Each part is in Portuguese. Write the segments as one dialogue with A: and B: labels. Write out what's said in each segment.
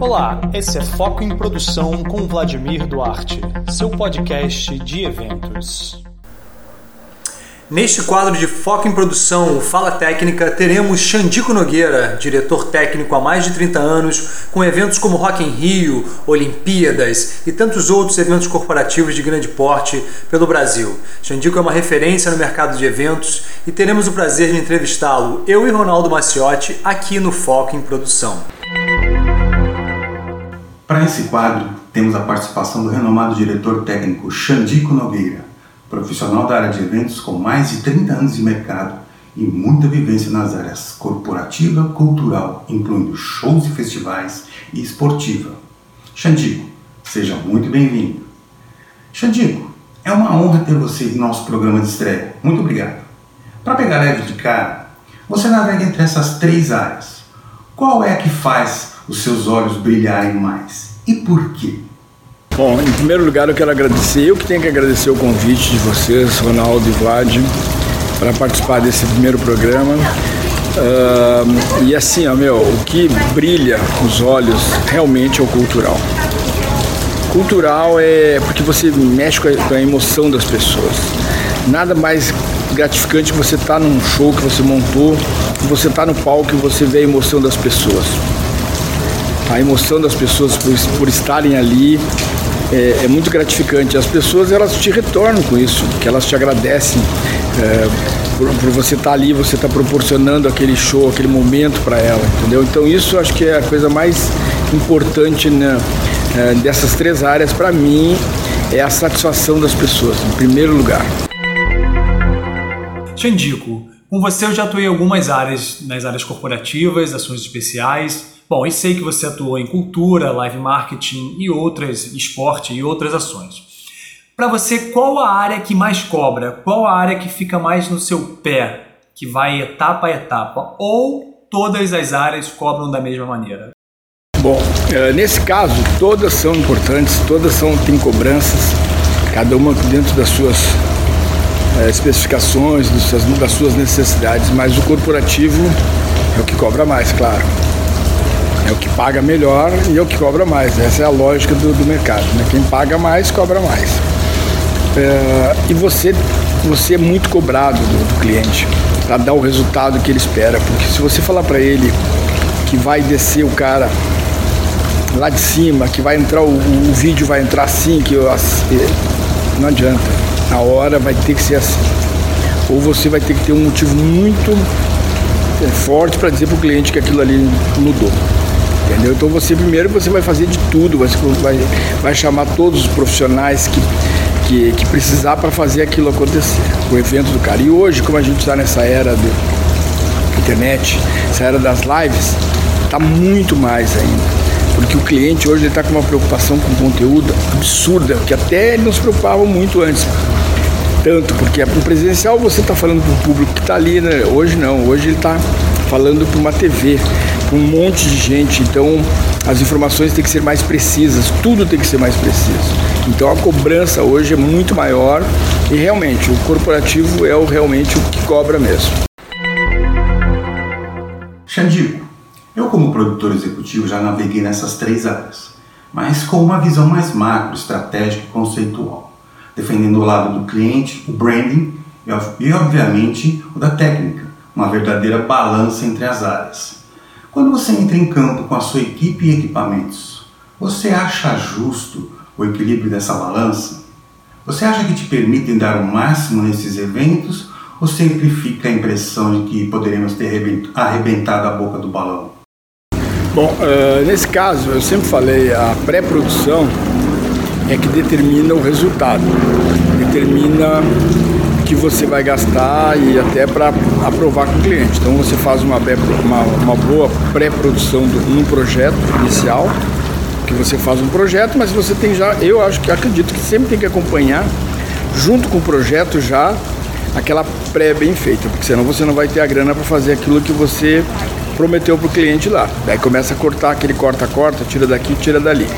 A: Olá, esse é Foco em Produção com Vladimir Duarte, seu podcast de eventos. Neste quadro de Foco em Produção, Fala Técnica, teremos Xandico Nogueira, diretor técnico há mais de 30 anos, com eventos como Rock em Rio, Olimpíadas e tantos outros eventos corporativos de grande porte pelo Brasil. Xandico é uma referência no mercado de eventos e teremos o prazer de entrevistá-lo, eu e Ronaldo Maciotti, aqui no Foco em Produção.
B: Para esse quadro, temos a participação do renomado diretor técnico Xandico Nogueira profissional da área de eventos com mais de 30 anos de mercado e muita vivência nas áreas corporativa, cultural, incluindo shows e festivais e esportiva. Xandico, seja muito bem-vindo. Xandico, é uma honra ter você em nosso programa de estreia. Muito obrigado. Para pegar leve de cara, você navega entre essas três áreas. Qual é a que faz os seus olhos brilharem mais? E por quê?
C: Bom, em primeiro lugar eu quero agradecer, eu que tenho que agradecer o convite de vocês, Ronaldo e Vlad, para participar desse primeiro programa. Uh, e assim, ó, meu, o que brilha os olhos realmente é o cultural. Cultural é porque você mexe com a, com a emoção das pessoas. Nada mais gratificante que você estar tá num show que você montou, você está no palco e você vê a emoção das pessoas. A emoção das pessoas por, por estarem ali, é, é, muito gratificante. As pessoas elas te retornam com isso, que elas te agradecem é, por, por, você estar tá ali, você estar tá proporcionando aquele show, aquele momento para ela, entendeu? Então isso acho que é a coisa mais importante né, é, dessas três áreas para mim é a satisfação das pessoas, em primeiro lugar.
A: Xandico, com você eu já atuei em algumas áreas, nas áreas corporativas, ações especiais, Bom, e sei que você atuou em cultura, live marketing e outras, esporte e outras ações. Para você, qual a área que mais cobra? Qual a área que fica mais no seu pé, que vai etapa a etapa? Ou todas as áreas cobram da mesma maneira?
C: Bom, é, nesse caso, todas são importantes, todas são, têm cobranças, cada uma dentro das suas é, especificações, das suas necessidades, mas o corporativo é o que cobra mais, claro. É o que paga melhor e é o que cobra mais. Essa é a lógica do, do mercado. Né? Quem paga mais, cobra mais. É, e você, você é muito cobrado do, do cliente para dar o resultado que ele espera. Porque se você falar para ele que vai descer o cara lá de cima, que vai entrar, o, o vídeo vai entrar assim, que eu, não adianta. A hora vai ter que ser assim. Ou você vai ter que ter um motivo muito é, forte para dizer para o cliente que aquilo ali mudou. Entendeu? Então você primeiro você vai fazer de tudo, você vai, vai chamar todos os profissionais que, que, que precisar para fazer aquilo acontecer, o evento do cara. E hoje, como a gente está nessa era da internet, essa era das lives, está muito mais ainda. Porque o cliente hoje está com uma preocupação com conteúdo absurda, que até ele não se preocupava muito antes. Tanto, porque no presencial você está falando para o público que está ali, né? Hoje não, hoje ele está falando para uma TV com um monte de gente, então as informações têm que ser mais precisas, tudo tem que ser mais preciso. Então a cobrança hoje é muito maior e realmente o corporativo é o, realmente o que cobra mesmo.
B: Xandico, eu como produtor executivo já naveguei nessas três áreas, mas com uma visão mais macro, estratégica e conceitual, defendendo o lado do cliente, o branding e obviamente o da técnica, uma verdadeira balança entre as áreas. Quando você entra em campo com a sua equipe e equipamentos, você acha justo o equilíbrio dessa balança? Você acha que te permitem dar o máximo nesses eventos ou sempre fica a impressão de que poderíamos ter arrebentado a boca do balão?
C: Bom, uh, nesse caso, eu sempre falei, a pré-produção é que determina o resultado, determina que você vai gastar e até para aprovar com o cliente. Então você faz uma, uma, uma boa pré-produção de um projeto inicial, que você faz um projeto, mas você tem já, eu acho que acredito que sempre tem que acompanhar junto com o projeto já aquela pré bem feita, porque senão você não vai ter a grana para fazer aquilo que você prometeu para o cliente lá. Daí começa a cortar aquele corta-corta, tira daqui, tira dali.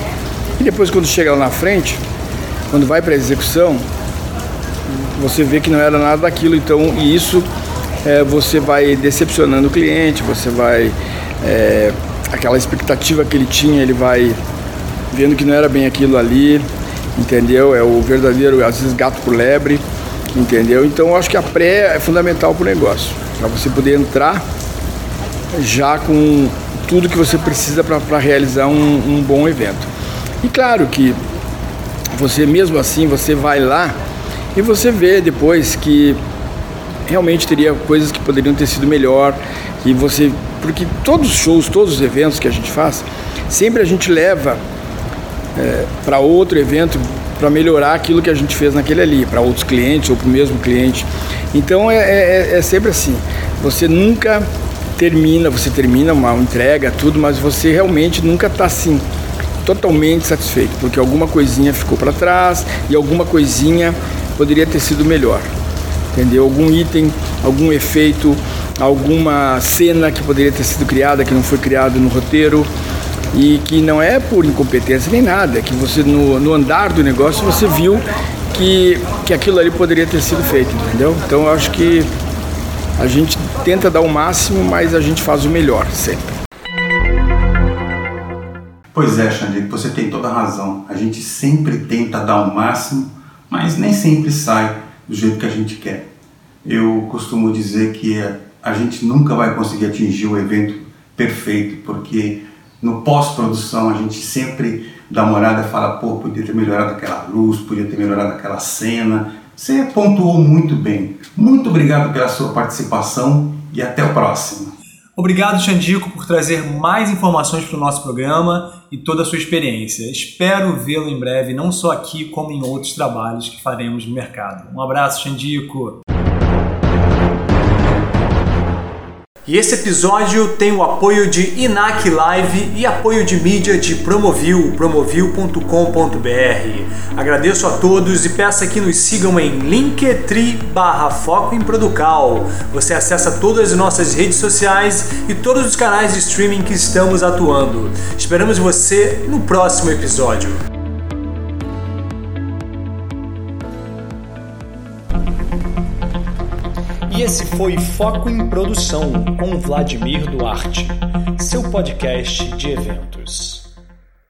C: E depois quando chega lá na frente, quando vai para a execução, você vê que não era nada daquilo, então, e isso é, você vai decepcionando o cliente, você vai é, aquela expectativa que ele tinha, ele vai vendo que não era bem aquilo ali, entendeu? É o verdadeiro, às vezes, gato por lebre, entendeu? Então eu acho que a pré é fundamental para o negócio, para você poder entrar já com tudo que você precisa para realizar um, um bom evento. E claro que você mesmo assim, você vai lá e você vê depois que realmente teria coisas que poderiam ter sido melhor e você porque todos os shows, todos os eventos que a gente faz, sempre a gente leva é, para outro evento para melhorar aquilo que a gente fez naquele ali, para outros clientes ou para o mesmo cliente. Então é, é, é, sempre assim. Você nunca termina, você termina uma entrega, tudo, mas você realmente nunca está assim totalmente satisfeito, porque alguma coisinha ficou para trás e alguma coisinha poderia ter sido melhor. Entendeu? Algum item, algum efeito, alguma cena que poderia ter sido criada que não foi criada no roteiro e que não é por incompetência nem nada, é que você no, no andar do negócio você viu que, que aquilo ali poderia ter sido feito, entendeu? Então eu acho que a gente tenta dar o máximo, mas a gente faz o melhor sempre.
B: Pois é, Xande, você tem toda a razão. A gente sempre tenta dar o máximo, mas nem sempre sai do jeito que a gente quer. Eu costumo dizer que a gente nunca vai conseguir atingir o evento perfeito, porque no pós-produção a gente sempre dá uma olhada e fala, pô, podia ter melhorado aquela luz, podia ter melhorado aquela cena. Você pontuou muito bem. Muito obrigado pela sua participação e até o próximo.
A: Obrigado, Xandico, por trazer mais informações para o nosso programa e toda a sua experiência. Espero vê-lo em breve, não só aqui, como em outros trabalhos que faremos no mercado. Um abraço, Xandico! E esse episódio tem o apoio de Inac Live e apoio de mídia de Promovil, promovil.com.br. Agradeço a todos e peço que nos sigam em linktree barra Foco em Producal. Você acessa todas as nossas redes sociais e todos os canais de streaming que estamos atuando. Esperamos você no próximo episódio. E esse foi Foco em Produção com Vladimir Duarte, seu podcast de eventos.